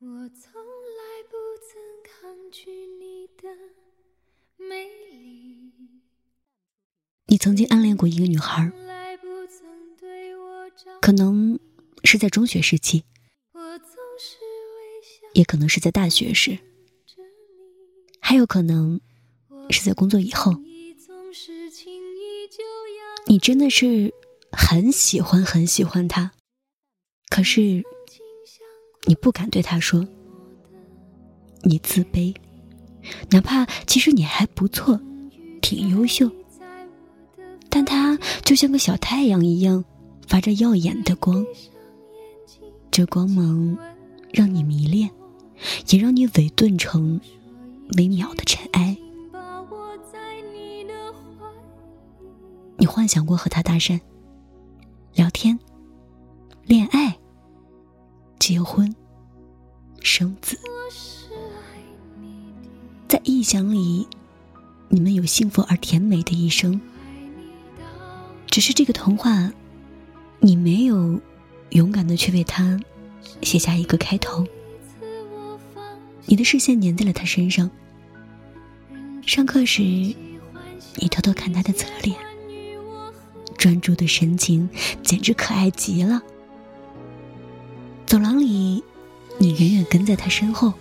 我从来不曾抗拒你的美丽。你曾经暗恋过一个女孩，可能是在中学时期，也可能是在大学时，还有可能是在工作以后。你真的是很喜欢很喜欢他，可是你不敢对他说，你自卑，哪怕其实你还不错，挺优秀，但他就像个小太阳一样，发着耀眼的光，这光芒让你迷恋，也让你伪钝成微渺的尘埃。你幻想过和他搭讪、聊天、恋爱、结婚、生子，在臆想里，你们有幸福而甜美的一生。只是这个童话，你没有勇敢的去为他写下一个开头，你的视线粘在了他身上。上课时，你偷偷看他的侧脸，专注的神情简直可爱极了。走廊里，你远远跟在他身后，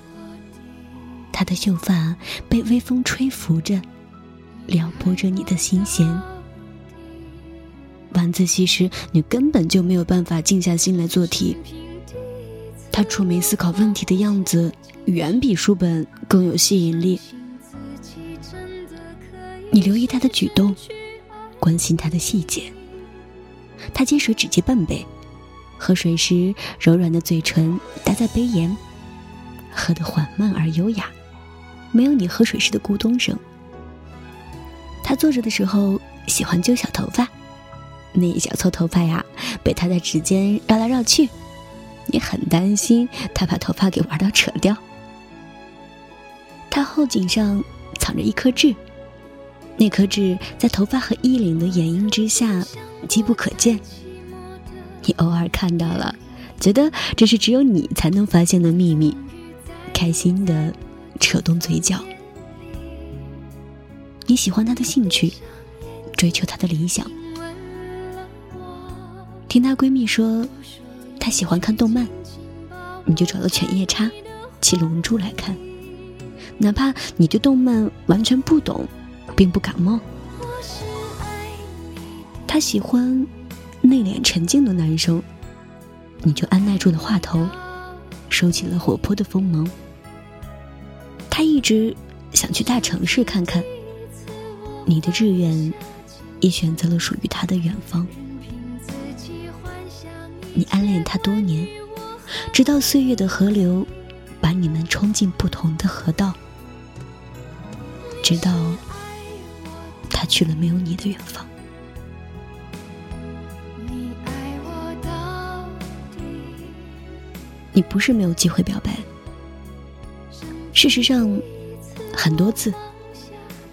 他的秀发被微风吹拂着，撩拨着你的心弦。晚自习时，你根本就没有办法静下心来做题。他出眉思考问题的样子，远比书本更有吸引力。你留意他的举动，关心他的细节。他接水只接半杯，喝水时柔软的嘴唇搭在杯沿，喝得缓慢而优雅，没有你喝水时的咕咚声。他坐着的时候喜欢揪小头发，那一小撮头发呀，被他在指尖绕来绕去，你很担心他把头发给玩到扯掉。他后颈上藏着一颗痣。那颗痣在头发和衣领的掩映之下机不可见，你偶尔看到了，觉得这是只有你才能发现的秘密，开心的扯动嘴角。你喜欢他的兴趣，追求他的理想。听她闺蜜说，她喜欢看动漫，你就找了犬夜叉、七龙珠来看，哪怕你对动漫完全不懂。并不感冒。他喜欢内敛沉静的男生，你就按耐住了话头，收起了活泼的锋芒。他一直想去大城市看看，你的志愿也选择了属于他的远方。你暗恋他多年，直到岁月的河流把你们冲进不同的河道，直到他去了没有你的远方。你不是没有机会表白，事实上，很多次，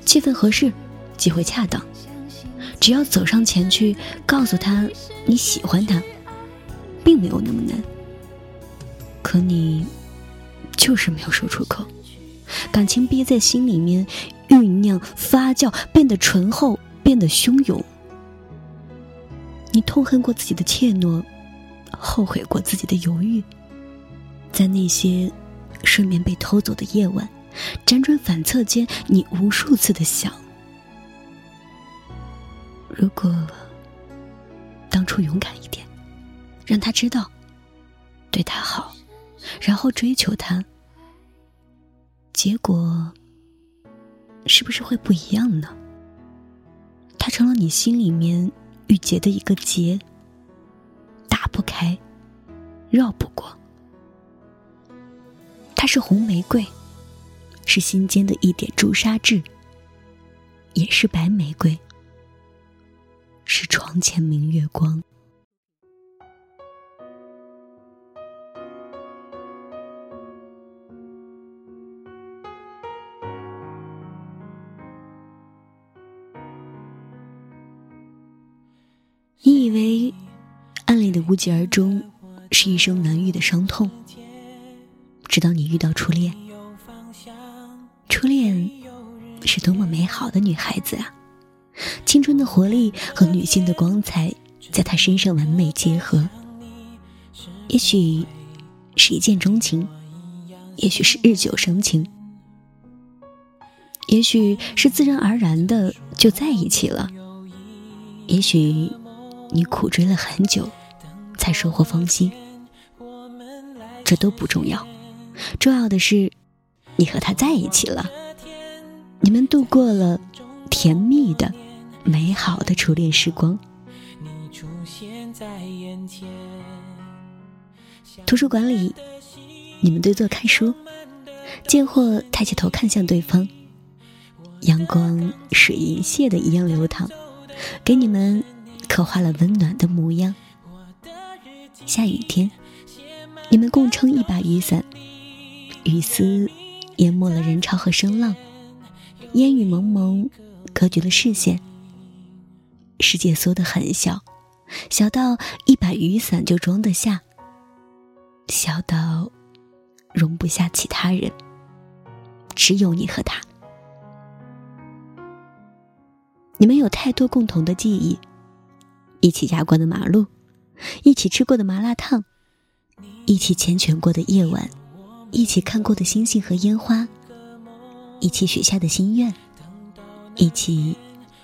气氛合适，机会恰当，只要走上前去，告诉他你喜欢他，并没有那么难。可你就是没有说出口，感情憋在心里面，酝酿、发酵，变得醇厚，变得汹涌。你痛恨过自己的怯懦，后悔过自己的犹豫。在那些睡眠被偷走的夜晚，辗转反侧间，你无数次的想：如果当初勇敢一点，让他知道，对他好，然后追求他，结果是不是会不一样呢？他成了你心里面郁结的一个结，打不开，绕不过。它是红玫瑰，是心间的一点朱砂痣，也是白玫瑰，是床前明月光。你以为暗恋的无疾而终是一生难愈的伤痛，直到你遇到初恋。初恋是多么美好的女孩子啊！青春的活力和女性的光彩在她身上完美结合。也许是一见钟情，也许是日久生情，也许是自然而然的就在一起了。也许你苦追了很久，才收获芳心。这都不重要，重要的是你和他在一起了，你们度过了甜蜜的、美好的初恋时光。图书馆里，你们对坐看书，见或抬起头看向对方，阳光水银泻的一样流淌，给你们刻画了温暖的模样。下雨天。你们共撑一把雨伞，雨丝淹没了人潮和声浪，烟雨蒙蒙，隔绝了视线。世界缩得很小，小到一把雨伞就装得下，小到容不下其他人，只有你和他。你们有太多共同的记忆：一起压过的马路，一起吃过的麻辣烫。一起缱绻过的夜晚，一起看过的星星和烟花，一起许下的心愿，一起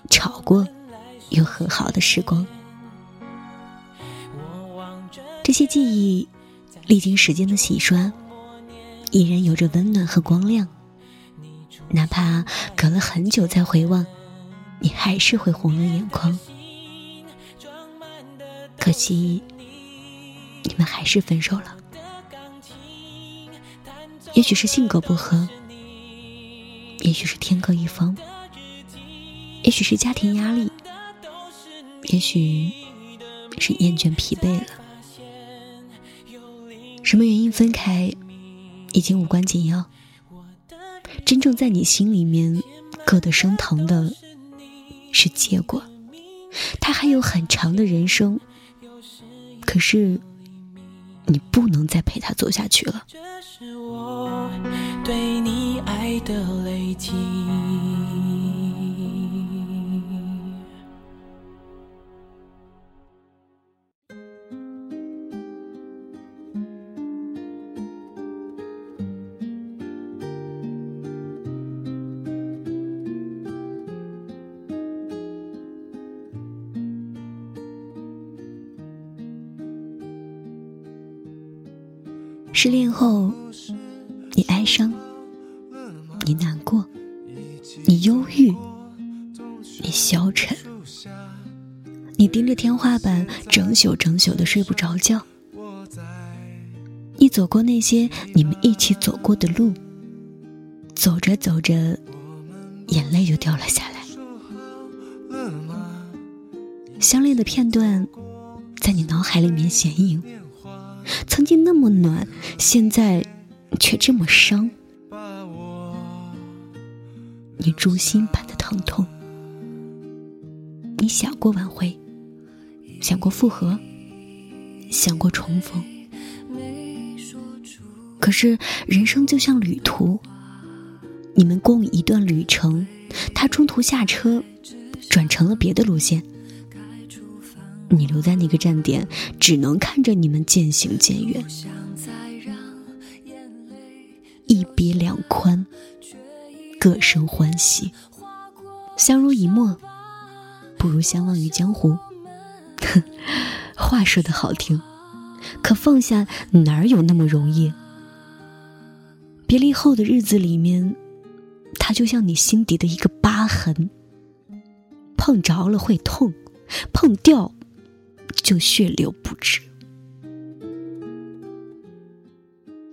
吵过又和好的时光。这些记忆历经时间的洗刷，依然有着温暖和光亮。哪怕隔了很久再回望，你还是会红了眼眶。可惜。你们还是分手了，也许是性格不合，也许是天各一方，也许是家庭压力，也许是厌倦疲惫了。什么原因分开，已经无关紧要。真正在你心里面硌得生疼的，是结果。他还有很长的人生，可是。你不能再陪他走下去了。这是我对你爱的累积。失恋后，你哀伤，你难过，你忧郁，你消沉，你盯着天花板，整宿整宿的睡不着觉。你走过那些你们一起走过的路，走着走着，眼泪就掉了下来。相恋的片段，在你脑海里面显影。曾经那么暖，现在却这么伤，你诛心般的疼痛。你想过挽回，想过复合，想过重逢，可是人生就像旅途，你们共一段旅程，他中途下车，转成了别的路线。你留在那个站点，只能看着你们渐行渐远，一别两宽，各生欢喜。相濡以沫，不如相忘于江湖。哼，话说的好听，可放下哪有那么容易？别离后的日子里面，它就像你心底的一个疤痕，碰着了会痛，碰掉。就血流不止。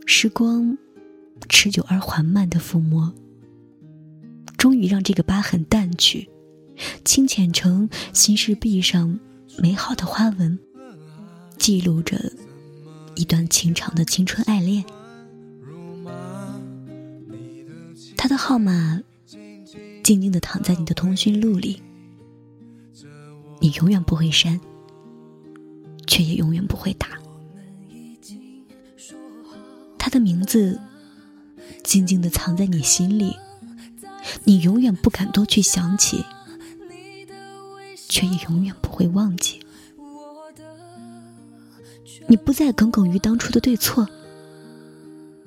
时光持久而缓慢的抚摸，终于让这个疤痕淡去，清浅成心事壁上美好的花纹，记录着一段情长的青春爱恋。他的号码静静的躺在你的通讯录里，你永远不会删。却也永远不会打。他的名字静静的藏在你心里，你永远不敢多去想起，却也永远不会忘记。你不再耿耿于当初的对错，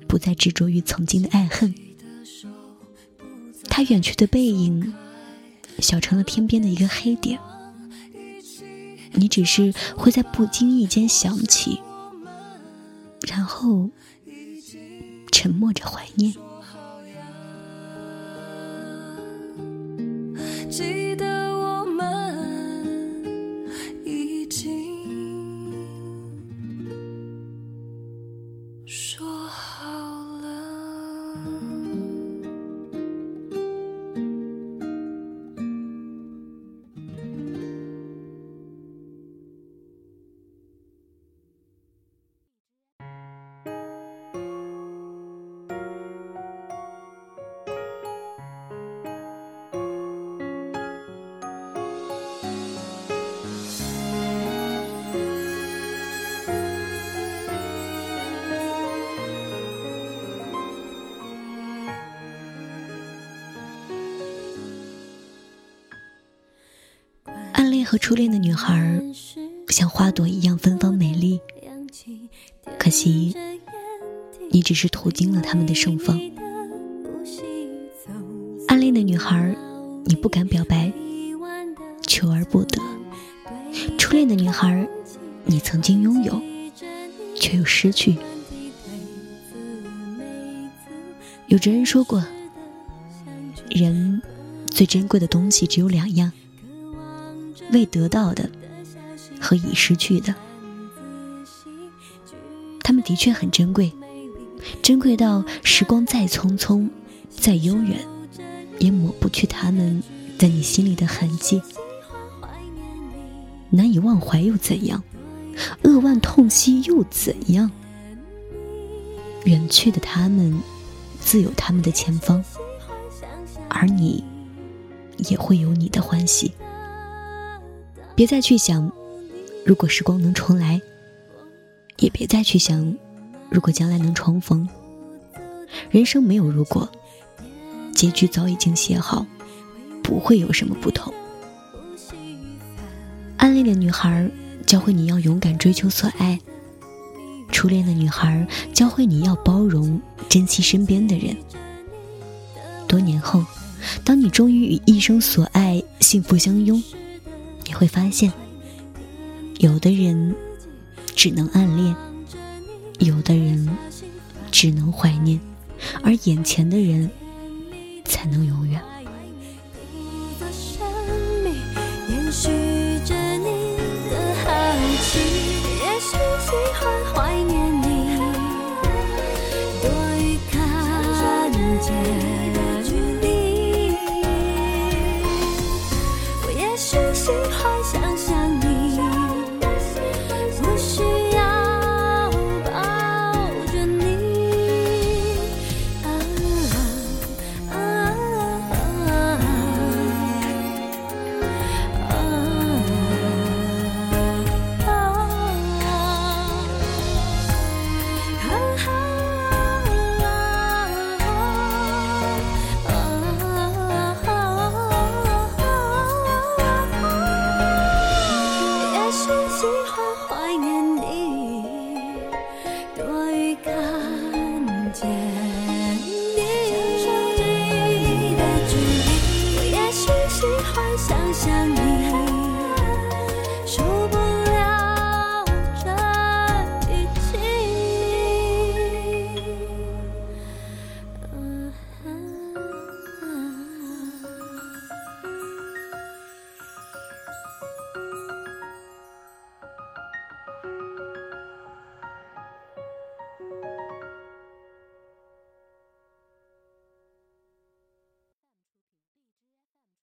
不再执着于曾经的爱恨。他远去的背影，小成了天边的一个黑点。你只是会在不经意间想起，然后沉默着怀念。和初恋的女孩，像花朵一样芬芳美丽。可惜，你只是途经了他们的盛放。暗恋的女孩，你不敢表白，求而不得；初恋的女孩，你曾经拥有，却又失去。有哲人说过，人最珍贵的东西只有两样。未得到的和已失去的，他们的确很珍贵，珍贵到时光再匆匆、再悠远，也抹不去他们在你心里的痕迹。难以忘怀又怎样？扼腕痛惜又怎样？远去的他们，自有他们的前方，而你，也会有你的欢喜。别再去想，如果时光能重来，也别再去想，如果将来能重逢。人生没有如果，结局早已经写好，不会有什么不同。暗恋的女孩教会你要勇敢追求所爱，初恋的女孩教会你要包容珍惜身边的人。多年后，当你终于与一生所爱幸福相拥。会发现，有的人只能暗恋，有的人只能怀念，而眼前的人才能永远。多于感觉。